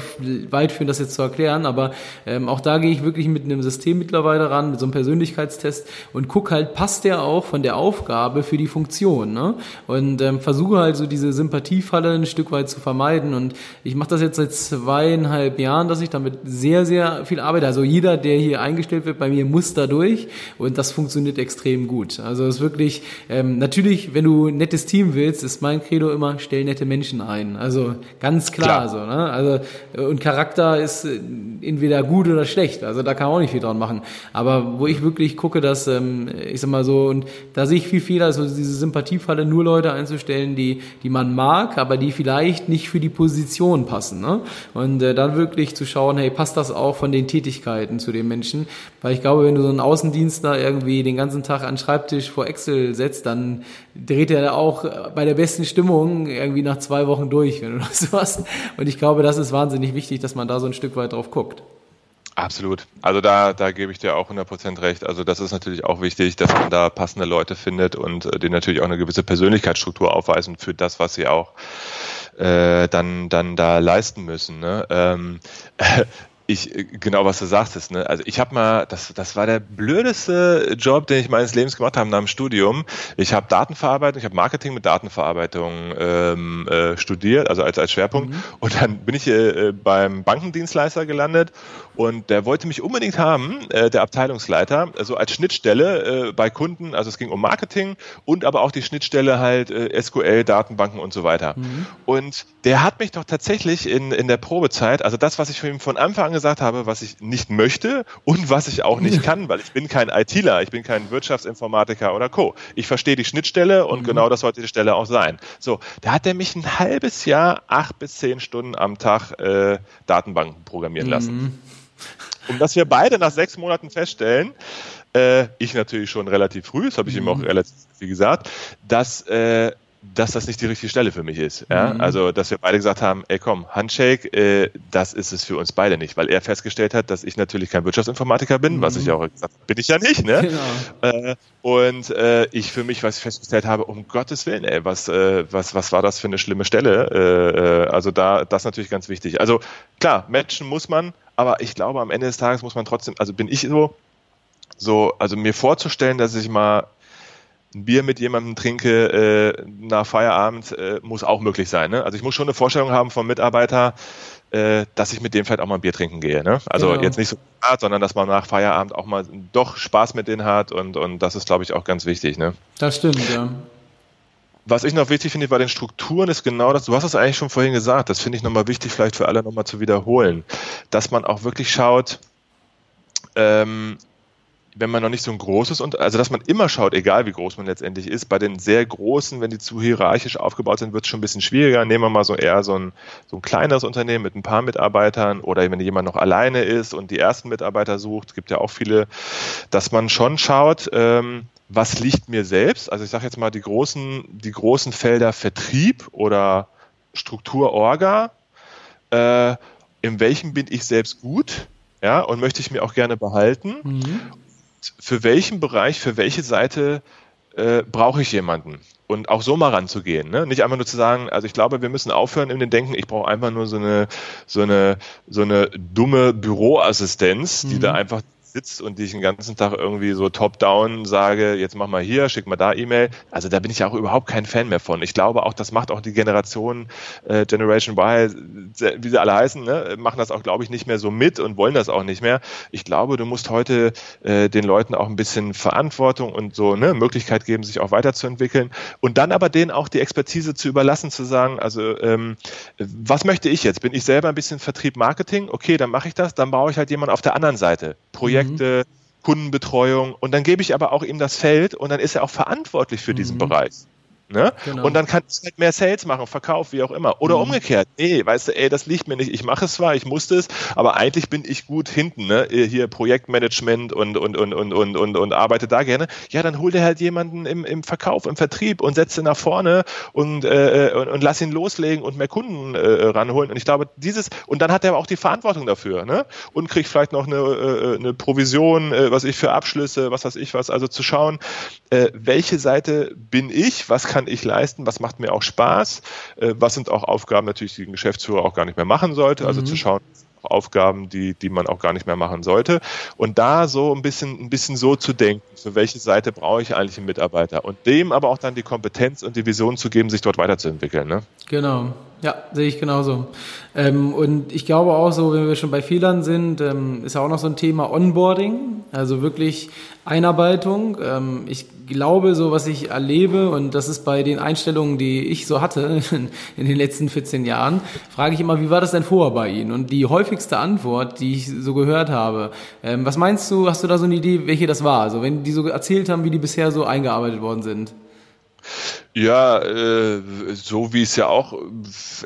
S1: weit führen, das jetzt zu erklären, aber ähm, auch da gehe ich wirklich mit einem System mittlerweile ran, mit so einem Persönlichkeitstest und gucke halt, passt der auch von der Aufgabe für die Funktion. Ne? Und ähm, versuche halt so diese Sympathiefalle ein Stück weit zu vermeiden. Und ich mache das jetzt seit zweieinhalb Jahren, dass ich damit sehr, sehr viel arbeite. Also jeder, der hier eingestellt wird, bei mir muss da durch und das funktioniert extrem gut. Also es ist wirklich, ähm, natürlich, wenn du ein nettes Team willst, ist mein Credo immer, stell nette Menschen ein. Also ganz klar, klar. so. Ne? Also und Charakter ist äh, entweder gut oder schlecht. Also da kann man auch nicht viel dran machen. Aber wo ich wirklich gucke, dass, ähm, ich sag mal so, und da sehe ich viel Fehler, also diese Sympathiefalle, nur Leute einzustellen, die, die man mag, aber die vielleicht nicht für die Position passen. Ne? Und äh, dann wirklich zu schauen, hey, passt das auch von den Tätigkeiten zu den Menschen? Weil ich glaube, wenn du so einen Außendienst Meister irgendwie den ganzen Tag an den Schreibtisch vor Excel setzt, dann dreht er auch bei der besten Stimmung irgendwie nach zwei Wochen durch, wenn du das hast. Und ich glaube, das ist wahnsinnig wichtig, dass man da so ein Stück weit drauf guckt.
S3: Absolut. Also da, da gebe ich dir auch 100% recht. Also das ist natürlich auch wichtig, dass man da passende Leute findet und äh, die natürlich auch eine gewisse Persönlichkeitsstruktur aufweisen für das, was sie auch äh, dann, dann da leisten müssen. Ne? Ähm, ich, äh, genau was du sagtest, ne? Also ich habe mal, das, das war der blödeste Job, den ich meines Lebens gemacht habe nach dem Studium. Ich habe Datenverarbeitung, ich habe Marketing mit Datenverarbeitung ähm, äh, studiert, also als, als Schwerpunkt. Mhm. Und dann bin ich äh, beim Bankendienstleister gelandet und der wollte mich unbedingt haben, äh, der Abteilungsleiter, also als Schnittstelle äh, bei Kunden, also es ging um Marketing und aber auch die Schnittstelle halt äh, SQL, Datenbanken und so weiter. Mhm. Und der hat mich doch tatsächlich in, in der Probezeit, also das, was ich von ihm von Anfang an gesagt habe, was ich nicht möchte und was ich auch nicht kann, weil ich bin kein ITler, ich bin kein Wirtschaftsinformatiker oder Co. Ich verstehe die Schnittstelle und mhm. genau das sollte die Stelle auch sein. So, da hat er mich ein halbes Jahr, acht bis zehn Stunden am Tag äh, Datenbanken programmieren lassen. Mhm. Und dass wir beide nach sechs Monaten feststellen, äh, ich natürlich schon relativ früh, das habe ich mhm. ihm auch relativ viel gesagt, dass äh, dass das nicht die richtige Stelle für mich ist. Ja? Mhm. Also, dass wir beide gesagt haben, ey komm, Handshake, äh, das ist es für uns beide nicht, weil er festgestellt hat, dass ich natürlich kein Wirtschaftsinformatiker bin, mhm. was ich auch gesagt habe, bin ich ja nicht, ne? Genau. Äh, und äh, ich für mich, was ich festgestellt habe, um Gottes Willen, ey, was, äh, was, was war das für eine schlimme Stelle? Äh, äh, also da, das ist natürlich ganz wichtig. Also klar, matchen muss man, aber ich glaube, am Ende des Tages muss man trotzdem, also bin ich so, so, also mir vorzustellen, dass ich mal ein Bier mit jemandem trinke äh, nach Feierabend, äh, muss auch möglich sein. Ne? Also ich muss schon eine Vorstellung haben vom Mitarbeiter, äh, dass ich mit dem vielleicht auch mal ein Bier trinken gehe. Ne? Also genau. jetzt nicht so hart, sondern dass man nach Feierabend auch mal doch Spaß mit denen hat und, und das ist, glaube ich, auch ganz wichtig. Ne?
S1: Das stimmt, ja.
S3: Was ich noch wichtig finde bei den Strukturen ist genau das, du hast es eigentlich schon vorhin gesagt, das finde ich nochmal wichtig, vielleicht für alle nochmal zu wiederholen, dass man auch wirklich schaut, ähm, wenn man noch nicht so ein großes und also dass man immer schaut, egal wie groß man letztendlich ist, bei den sehr großen, wenn die zu hierarchisch aufgebaut sind, wird es schon ein bisschen schwieriger. Nehmen wir mal so eher so ein, so ein kleineres Unternehmen mit ein paar Mitarbeitern oder wenn jemand noch alleine ist und die ersten Mitarbeiter sucht, gibt ja auch viele, dass man schon schaut, ähm, was liegt mir selbst? Also ich sage jetzt mal die großen, die großen Felder Vertrieb oder Struktur Orga, äh, in welchem bin ich selbst gut? Ja, und möchte ich mir auch gerne behalten. Mhm für welchen Bereich, für welche Seite äh, brauche ich jemanden? Und auch so mal ranzugehen. Ne? Nicht einfach nur zu sagen, also ich glaube, wir müssen aufhören in den Denken, ich brauche einfach nur so eine, so eine, so eine dumme Büroassistenz, die mhm. da einfach sitzt und die ich den ganzen Tag irgendwie so top-down sage, jetzt mach mal hier, schick mal da E-Mail. Also da bin ich ja auch überhaupt kein Fan mehr von. Ich glaube auch, das macht auch die Generation äh, Generation Y, wie sie alle heißen, ne, machen das auch, glaube ich, nicht mehr so mit und wollen das auch nicht mehr. Ich glaube, du musst heute äh, den Leuten auch ein bisschen Verantwortung und so ne, Möglichkeit geben, sich auch weiterzuentwickeln und dann aber denen auch die Expertise zu überlassen, zu sagen, also ähm, was möchte ich jetzt? Bin ich selber ein bisschen Vertrieb, Marketing? Okay, dann mache ich das, dann baue ich halt jemanden auf der anderen Seite. Projekt Projekte, mhm. Kundenbetreuung und dann gebe ich aber auch ihm das Feld und dann ist er auch verantwortlich für diesen mhm. Bereich. Ne? Genau. Und dann kann ich halt mehr Sales machen, Verkauf, wie auch immer. Oder mhm. umgekehrt, nee, weißt du, ey, das liegt mir nicht. Ich mache es zwar, ich musste es, aber eigentlich bin ich gut hinten, ne? Hier Projektmanagement und, und, und, und, und, und, und arbeite da gerne. Ja, dann hol dir halt jemanden im, im Verkauf, im Vertrieb und setze nach vorne und, äh, und, und lass ihn loslegen und mehr Kunden äh, ranholen. Und ich glaube, dieses, und dann hat er aber auch die Verantwortung dafür, ne? Und kriegt vielleicht noch eine, äh, eine Provision, äh, was ich für Abschlüsse, was weiß ich was. Also zu schauen, äh, welche Seite bin ich, was kann kann ich leisten, was macht mir auch Spaß, äh, was sind auch Aufgaben natürlich, die ein Geschäftsführer auch gar nicht mehr machen sollte, also mhm. zu schauen, Aufgaben, die, die man auch gar nicht mehr machen sollte. Und da so ein bisschen, ein bisschen so zu denken, für welche Seite brauche ich eigentlich einen Mitarbeiter und dem aber auch dann die Kompetenz und die Vision zu geben, sich dort weiterzuentwickeln. Ne?
S1: Genau. Ja, sehe ich genauso. Ähm, und ich glaube auch so, wenn wir schon bei Fehlern sind, ähm, ist ja auch noch so ein Thema Onboarding, also wirklich Einarbeitung. Ähm, ich glaube, so was ich erlebe, und das ist bei den Einstellungen, die ich so hatte in den letzten 14 Jahren, frage ich immer, wie war das denn vorher bei Ihnen? Und die häufigste Antwort, die ich so gehört habe, ähm, was meinst du, hast du da so eine Idee, welche das war? Also wenn die so erzählt haben, wie die bisher so eingearbeitet worden sind?
S3: Ja, äh, so wie ich es ja auch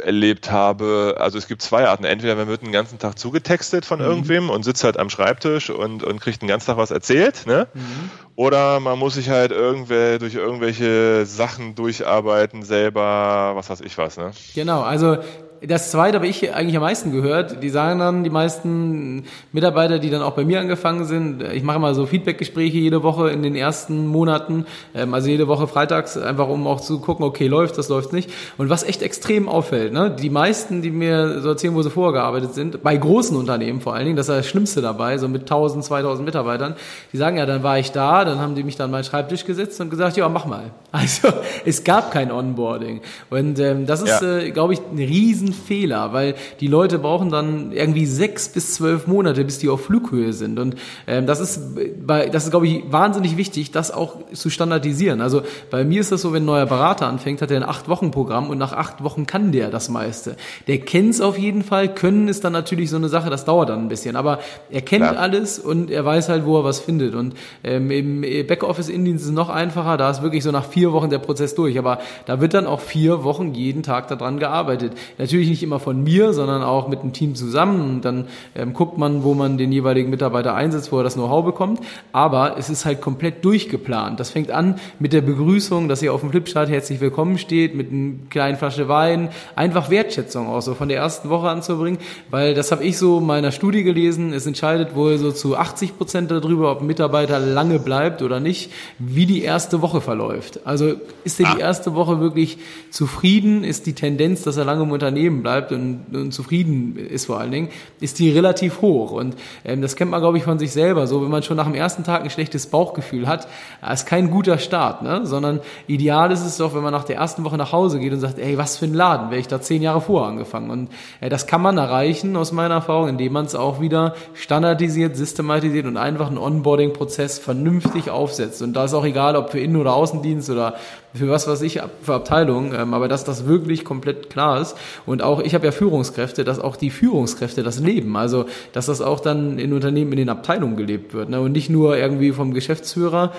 S3: erlebt habe. Also es gibt zwei Arten. Entweder man wird den ganzen Tag zugetextet von mhm. irgendwem und sitzt halt am Schreibtisch und, und kriegt den ganzen Tag was erzählt. Ne? Mhm. Oder man muss sich halt irgendwer durch irgendwelche Sachen durcharbeiten, selber, was weiß ich was. Ne?
S1: Genau, also das zweite habe ich eigentlich am meisten gehört. Die sagen dann, die meisten Mitarbeiter, die dann auch bei mir angefangen sind, ich mache mal so Feedbackgespräche jede Woche in den ersten Monaten, ähm, also jede Woche freitags, einfach um auch zu gucken, okay, läuft das, läuft nicht. Und was echt extrem auffällt, ne, die meisten, die mir so erzählen, wo sie vorgearbeitet sind, bei großen Unternehmen vor allen Dingen, das ist das Schlimmste dabei, so mit 1000, 2000 Mitarbeitern, die sagen ja, dann war ich da, dann haben die mich dann meinen Schreibtisch gesetzt und gesagt, ja, mach mal. Also es gab kein Onboarding. Und ähm, das ist, ja. äh, glaube ich, ein riesen Fehler, weil die Leute brauchen dann irgendwie sechs bis zwölf Monate, bis die auf Flughöhe sind. Und ähm, das ist, bei, das ist, glaube ich, wahnsinnig wichtig, das auch zu standardisieren. Also bei mir ist das so, wenn ein neuer Berater anfängt, hat er ein Acht-Wochen-Programm und nach acht Wochen kann der das meiste. Der kennt es auf jeden Fall, können ist dann natürlich so eine Sache, das dauert dann ein bisschen. Aber er kennt Klar. alles und er weiß halt, wo er was findet. Und ähm, im Backoffice-Indienst ist es noch einfacher, da ist wirklich so nach vier Wochen der Prozess durch. Aber da wird dann auch vier Wochen jeden Tag daran gearbeitet. Natürlich natürlich nicht immer von mir, sondern auch mit dem Team zusammen. Und dann ähm, guckt man, wo man den jeweiligen Mitarbeiter einsetzt, wo er das Know-how bekommt. Aber es ist halt komplett durchgeplant. Das fängt an mit der Begrüßung, dass ihr auf dem Flipchart herzlich willkommen steht, mit einer kleinen Flasche Wein. Einfach Wertschätzung auch so von der ersten Woche anzubringen, weil das habe ich so in meiner Studie gelesen. Es entscheidet wohl so zu 80 Prozent darüber, ob ein Mitarbeiter lange bleibt oder nicht, wie die erste Woche verläuft. Also ist er die ah. erste Woche wirklich zufrieden? Ist die Tendenz, dass er lange im Unternehmen bleibt und, und zufrieden ist vor allen Dingen, ist die relativ hoch. Und ähm, das kennt man, glaube ich, von sich selber. So, wenn man schon nach dem ersten Tag ein schlechtes Bauchgefühl hat, ist kein guter Start, ne? sondern ideal ist es doch, wenn man nach der ersten Woche nach Hause geht und sagt, ey, was für ein Laden, wäre ich da zehn Jahre vorher angefangen. Und äh, das kann man erreichen, aus meiner Erfahrung, indem man es auch wieder standardisiert, systematisiert und einfach einen Onboarding-Prozess vernünftig aufsetzt. Und da ist auch egal, ob für Innen- oder Außendienst oder für was weiß ich für Abteilungen, ähm, aber dass das wirklich komplett klar ist. Und auch, ich habe ja Führungskräfte, dass auch die Führungskräfte das leben. Also, dass das auch dann in Unternehmen, in den Abteilungen gelebt wird. Ne? Und nicht nur irgendwie vom Geschäftsführer,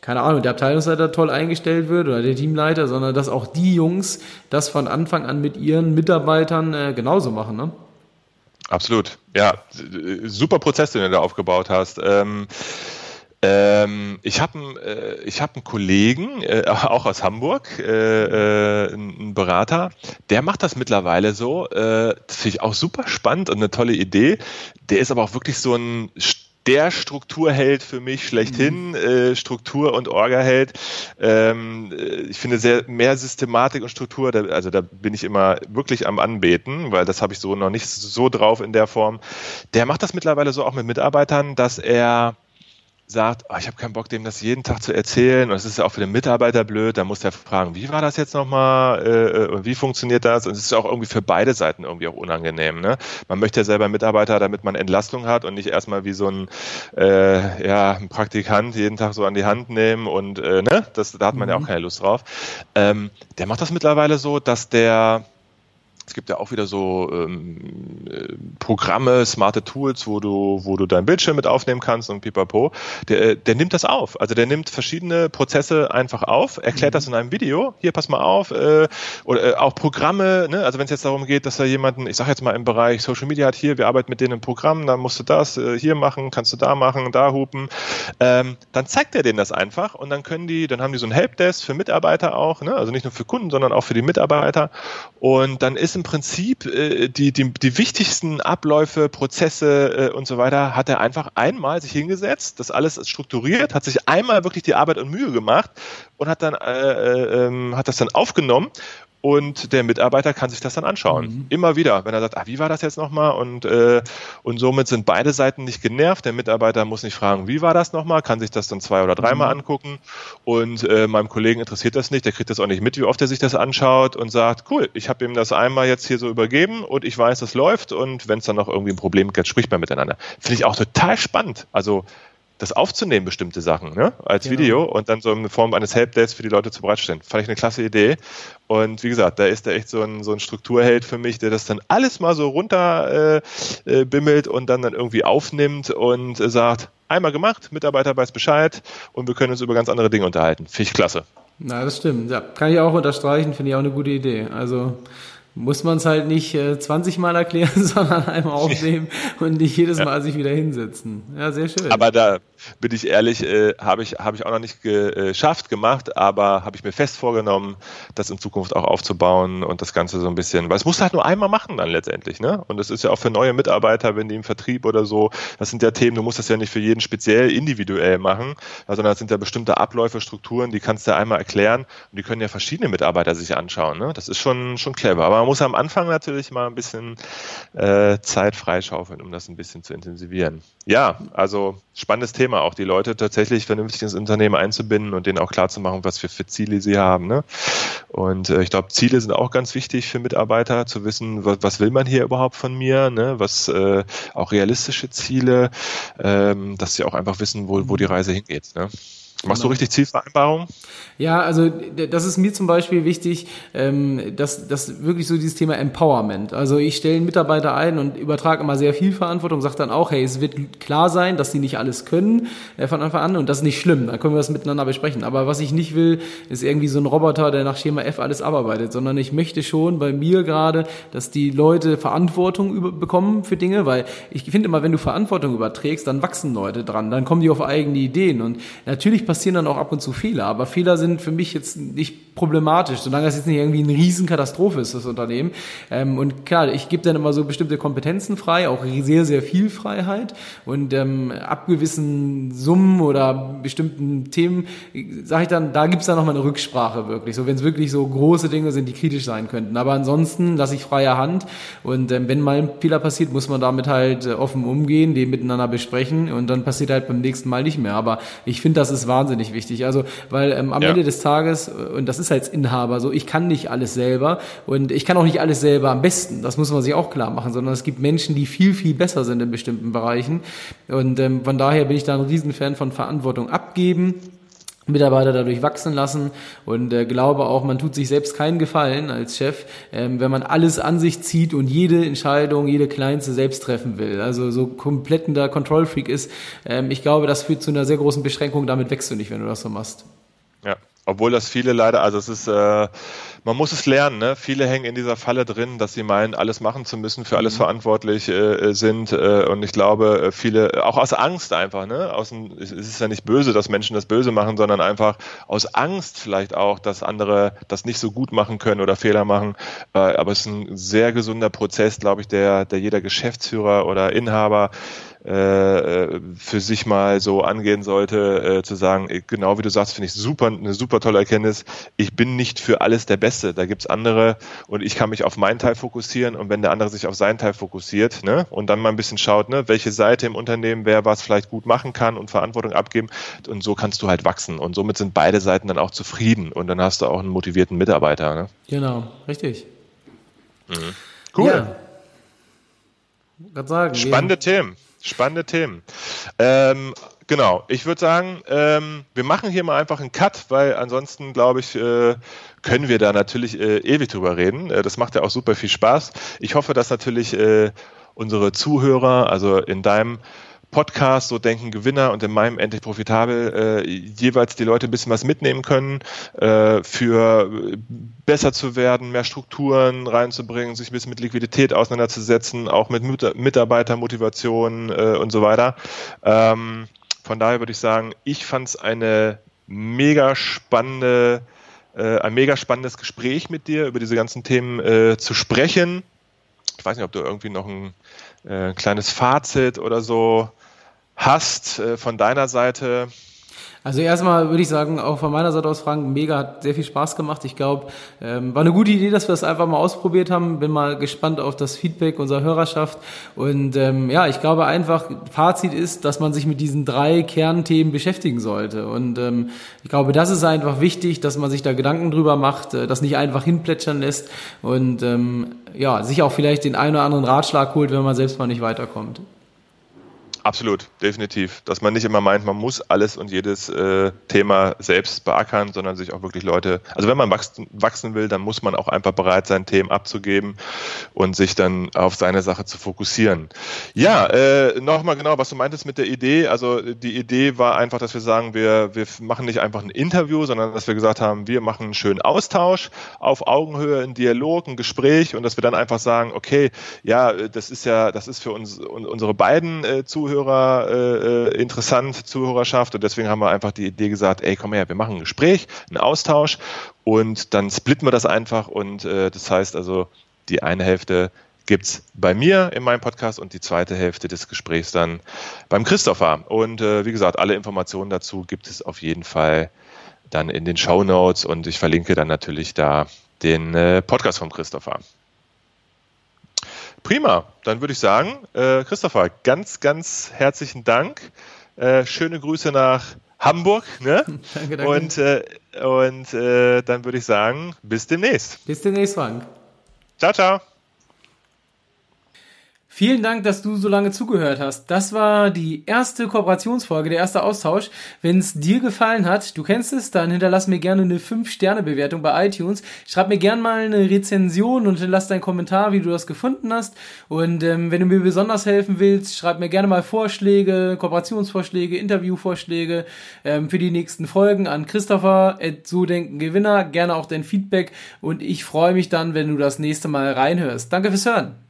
S1: keine Ahnung, der Abteilungsleiter toll eingestellt wird oder der Teamleiter, sondern dass auch die Jungs das von Anfang an mit ihren Mitarbeitern äh, genauso machen. Ne?
S3: Absolut. Ja, super Prozess, den du da aufgebaut hast. Ähm ähm, ich habe äh, ich hab einen Kollegen, äh, auch aus Hamburg, äh, äh, einen Berater, der macht das mittlerweile so. Äh, das finde ich auch super spannend und eine tolle Idee. Der ist aber auch wirklich so ein der Strukturheld für mich schlechthin, mhm. äh, Struktur und Orga-Held. Ähm, äh, ich finde sehr mehr Systematik und Struktur, da, also da bin ich immer wirklich am Anbeten, weil das habe ich so noch nicht so drauf in der Form. Der macht das mittlerweile so auch mit Mitarbeitern, dass er sagt, oh, ich habe keinen Bock, dem das jeden Tag zu erzählen und es ist ja auch für den Mitarbeiter blöd, da muss der fragen, wie war das jetzt nochmal äh, und wie funktioniert das und es ist auch irgendwie für beide Seiten irgendwie auch unangenehm. Ne? Man möchte ja selber Mitarbeiter, damit man Entlastung hat und nicht erstmal wie so ein, äh, ja, ein Praktikant jeden Tag so an die Hand nehmen und äh, ne, das, da hat man mhm. ja auch mhm. keine Lust drauf. Ähm, der macht das mittlerweile so, dass der es gibt ja auch wieder so ähm, äh, Programme, smarte Tools, wo du, wo du dein Bildschirm mit aufnehmen kannst und pipapo. Der, äh, der nimmt das auf. Also der nimmt verschiedene Prozesse einfach auf, erklärt mhm. das in einem Video. Hier, pass mal auf. Äh, oder äh, auch Programme, ne? also wenn es jetzt darum geht, dass da jemanden, ich sage jetzt mal im Bereich Social Media hat, hier, wir arbeiten mit denen im Programm, dann musst du das äh, hier machen, kannst du da machen, da hupen. Ähm, dann zeigt er denen das einfach und dann können die, dann haben die so ein Helpdesk für Mitarbeiter auch, ne? also nicht nur für Kunden, sondern auch für die Mitarbeiter. Und dann ist im Prinzip äh, die, die, die wichtigsten Abläufe, Prozesse äh, und so weiter, hat er einfach einmal sich hingesetzt, das alles strukturiert, hat sich einmal wirklich die Arbeit und Mühe gemacht und hat dann äh, äh, ähm, hat das dann aufgenommen und der Mitarbeiter kann sich das dann anschauen. Mhm. Immer wieder, wenn er sagt, ah, wie war das jetzt nochmal? Und, äh, und somit sind beide Seiten nicht genervt. Der Mitarbeiter muss nicht fragen, wie war das nochmal, kann sich das dann zwei oder dreimal mhm. angucken. Und äh, meinem Kollegen interessiert das nicht, der kriegt das auch nicht mit, wie oft er sich das anschaut und sagt, cool, ich habe ihm das einmal jetzt hier so übergeben und ich weiß, das läuft. Und wenn es dann noch irgendwie ein Problem gibt, spricht man miteinander. Finde ich auch total spannend. Also das aufzunehmen, bestimmte Sachen, ne? als genau. Video und dann so in Form eines Helpdesk für die Leute zu bereitstellen. Fand ich eine klasse Idee. Und wie gesagt, da ist er echt so ein, so ein Strukturheld für mich, der das dann alles mal so runter äh, äh, bimmelt und dann, dann irgendwie aufnimmt und äh, sagt, einmal gemacht, Mitarbeiter weiß Bescheid und wir können uns über ganz andere Dinge unterhalten. Finde ich klasse.
S1: Na, das stimmt. Ja, kann ich auch unterstreichen, finde ich auch eine gute Idee. Also muss man es halt nicht äh, 20 Mal erklären, sondern einmal aufnehmen und nicht jedes Mal ja. sich wieder hinsetzen. Ja, sehr schön.
S3: Aber da bin ich ehrlich, äh, habe ich, hab ich auch noch nicht geschafft, gemacht, aber habe ich mir fest vorgenommen, das in Zukunft auch aufzubauen und das Ganze so ein bisschen, weil es muss halt nur einmal machen dann letztendlich, ne? Und das ist ja auch für neue Mitarbeiter, wenn die im Vertrieb oder so, das sind ja Themen, du musst das ja nicht für jeden speziell individuell machen, sondern das sind ja bestimmte Abläufe, Strukturen, die kannst du einmal erklären und die können ja verschiedene Mitarbeiter sich anschauen, ne? Das ist schon, schon clever. Aber man muss am Anfang natürlich mal ein bisschen äh, Zeit freischaufeln, um das ein bisschen zu intensivieren. Ja, also spannendes Thema, auch die Leute tatsächlich vernünftig ins Unternehmen einzubinden und denen auch klarzumachen, was für, für Ziele sie haben. Ne? Und äh, ich glaube, Ziele sind auch ganz wichtig für Mitarbeiter, zu wissen, was, was will man hier überhaupt von mir, ne? was äh, auch realistische Ziele, ähm, dass sie auch einfach wissen, wo, wo die Reise hingeht. Ne? Machst genau. du richtig Zielvereinbarungen?
S1: Ja, also das ist mir zum Beispiel wichtig, ähm, dass, dass wirklich so dieses Thema Empowerment. Also ich stelle einen Mitarbeiter ein und übertrage immer sehr viel Verantwortung, sage dann auch, hey, es wird klar sein, dass sie nicht alles können äh, von Anfang an und das ist nicht schlimm, dann können wir das miteinander besprechen. Aber was ich nicht will, ist irgendwie so ein Roboter, der nach Schema F alles abarbeitet, sondern ich möchte schon bei mir gerade, dass die Leute Verantwortung über bekommen für Dinge, weil ich finde immer, wenn du Verantwortung überträgst, dann wachsen Leute dran, dann kommen die auf eigene Ideen und natürlich passieren dann auch ab und zu Fehler, aber Fehler sind für mich jetzt nicht problematisch, solange das jetzt nicht irgendwie eine Riesenkatastrophe ist, das Unternehmen. Ähm, und klar, ich gebe dann immer so bestimmte Kompetenzen frei, auch sehr, sehr viel Freiheit. Und ähm, ab gewissen Summen oder bestimmten Themen sage ich dann, da gibt es dann nochmal eine Rücksprache wirklich. So, wenn es wirklich so große Dinge sind, die kritisch sein könnten. Aber ansonsten lasse ich freie Hand. Und ähm, wenn mal ein Fehler passiert, muss man damit halt äh, offen umgehen, den miteinander besprechen und dann passiert halt beim nächsten Mal nicht mehr. Aber ich finde, das ist wahnsinnig wichtig. Also, weil ähm, am ja. Ende des Tages, und das ist als Inhaber so, ich kann nicht alles selber und ich kann auch nicht alles selber am besten. Das muss man sich auch klar machen, sondern es gibt Menschen, die viel, viel besser sind in bestimmten Bereichen. Und ähm, von daher bin ich da ein Riesenfan von Verantwortung abgeben. Mitarbeiter dadurch wachsen lassen und äh, glaube auch, man tut sich selbst keinen Gefallen als Chef, ähm, wenn man alles an sich zieht und jede Entscheidung, jede kleinste selbst treffen will. Also so komplett ein Control-Freak ist. Ähm, ich glaube, das führt zu einer sehr großen Beschränkung. Damit wächst du nicht, wenn du das so machst.
S3: Obwohl das viele leider, also es ist, äh, man muss es lernen, ne? Viele hängen in dieser Falle drin, dass sie meinen, alles machen zu müssen, für alles mhm. verantwortlich äh, sind. Äh, und ich glaube, äh, viele, auch aus Angst einfach, ne? Aus dem, es ist ja nicht böse, dass Menschen das Böse machen, sondern einfach aus Angst vielleicht auch, dass andere das nicht so gut machen können oder Fehler machen. Äh, aber es ist ein sehr gesunder Prozess, glaube ich, der, der jeder Geschäftsführer oder Inhaber äh, für sich mal so angehen sollte, äh, zu sagen, genau wie du sagst, finde ich super, eine super tolle Erkenntnis. Ich bin nicht für alles der Beste. Da gibt's andere und ich kann mich auf meinen Teil fokussieren und wenn der andere sich auf seinen Teil fokussiert, ne, und dann mal ein bisschen schaut, ne, welche Seite im Unternehmen wer was vielleicht gut machen kann und Verantwortung abgeben und so kannst du halt wachsen und somit sind beide Seiten dann auch zufrieden und dann hast du auch einen motivierten Mitarbeiter. Ne?
S1: Genau, richtig.
S3: Mhm. Cool. Ja.
S1: Sagen,
S3: Spannende Themen. Spannende Themen. Ähm, genau, ich würde sagen, ähm, wir machen hier mal einfach einen Cut, weil ansonsten, glaube ich, äh, können wir da natürlich äh, ewig drüber reden. Äh, das macht ja auch super viel Spaß. Ich hoffe, dass natürlich äh, unsere Zuhörer, also in deinem Podcast, so denken Gewinner und in meinem endlich profitabel, äh, jeweils die Leute ein bisschen was mitnehmen können, äh, für besser zu werden, mehr Strukturen reinzubringen, sich ein bisschen mit Liquidität auseinanderzusetzen, auch mit Mitarbeitermotivation äh, und so weiter. Ähm, von daher würde ich sagen, ich fand es eine mega spannende, äh, ein mega spannendes Gespräch mit dir, über diese ganzen Themen äh, zu sprechen. Ich weiß nicht, ob du irgendwie noch ein äh, kleines Fazit oder so hast äh, von deiner Seite?
S1: Also erstmal würde ich sagen, auch von meiner Seite aus, Frank, mega, hat sehr viel Spaß gemacht. Ich glaube, ähm, war eine gute Idee, dass wir das einfach mal ausprobiert haben. Bin mal gespannt auf das Feedback unserer Hörerschaft. Und ähm, ja, ich glaube einfach, Fazit ist, dass man sich mit diesen drei Kernthemen beschäftigen sollte. Und ähm, ich glaube, das ist einfach wichtig, dass man sich da Gedanken drüber macht, äh, das nicht einfach hinplätschern lässt und ähm, ja, sich auch vielleicht den einen oder anderen Ratschlag holt, wenn man selbst mal nicht weiterkommt.
S3: Absolut, definitiv. Dass man nicht immer meint, man muss alles und jedes äh, Thema selbst beackern, sondern sich auch wirklich Leute, also wenn man wachsen, wachsen will, dann muss man auch einfach bereit sein, Themen abzugeben und sich dann auf seine Sache zu fokussieren. Ja, äh, nochmal genau, was du meintest mit der Idee. Also die Idee war einfach, dass wir sagen, wir, wir machen nicht einfach ein Interview, sondern dass wir gesagt haben, wir machen einen schönen Austausch auf Augenhöhe, einen Dialog, ein Gespräch und dass wir dann einfach sagen, okay, ja, das ist ja, das ist für uns unsere beiden äh, Zuhörer Zuhörer äh, äh, interessant, Zuhörerschaft. Und deswegen haben wir einfach die Idee gesagt, ey, komm her, wir machen ein Gespräch, einen Austausch und dann splitten wir das einfach. Und äh, das heißt also, die eine Hälfte gibt es bei mir in meinem Podcast und die zweite Hälfte des Gesprächs dann beim Christopher. Und äh, wie gesagt, alle Informationen dazu gibt es auf jeden Fall dann in den Show Notes und ich verlinke dann natürlich da den äh, Podcast von Christopher. Prima, dann würde ich sagen, äh, Christopher, ganz, ganz herzlichen Dank. Äh, schöne Grüße nach Hamburg. Ne? danke, danke. Und, äh, und äh, dann würde ich sagen, bis demnächst.
S1: Bis demnächst, Frank.
S3: Ciao, ciao.
S1: Vielen Dank, dass du so lange zugehört hast. Das war die erste Kooperationsfolge, der erste Austausch. Wenn es dir gefallen hat, du kennst es, dann hinterlass mir gerne eine 5-Sterne-Bewertung bei iTunes. Schreib mir gerne mal eine Rezension und hinterlass deinen Kommentar, wie du das gefunden hast. Und ähm, wenn du mir besonders helfen willst, schreib mir gerne mal Vorschläge, Kooperationsvorschläge, Interviewvorschläge ähm, für die nächsten Folgen an Christopher, so denken Gewinner. Gerne auch dein Feedback und ich freue mich dann, wenn du das nächste Mal reinhörst. Danke fürs Hören.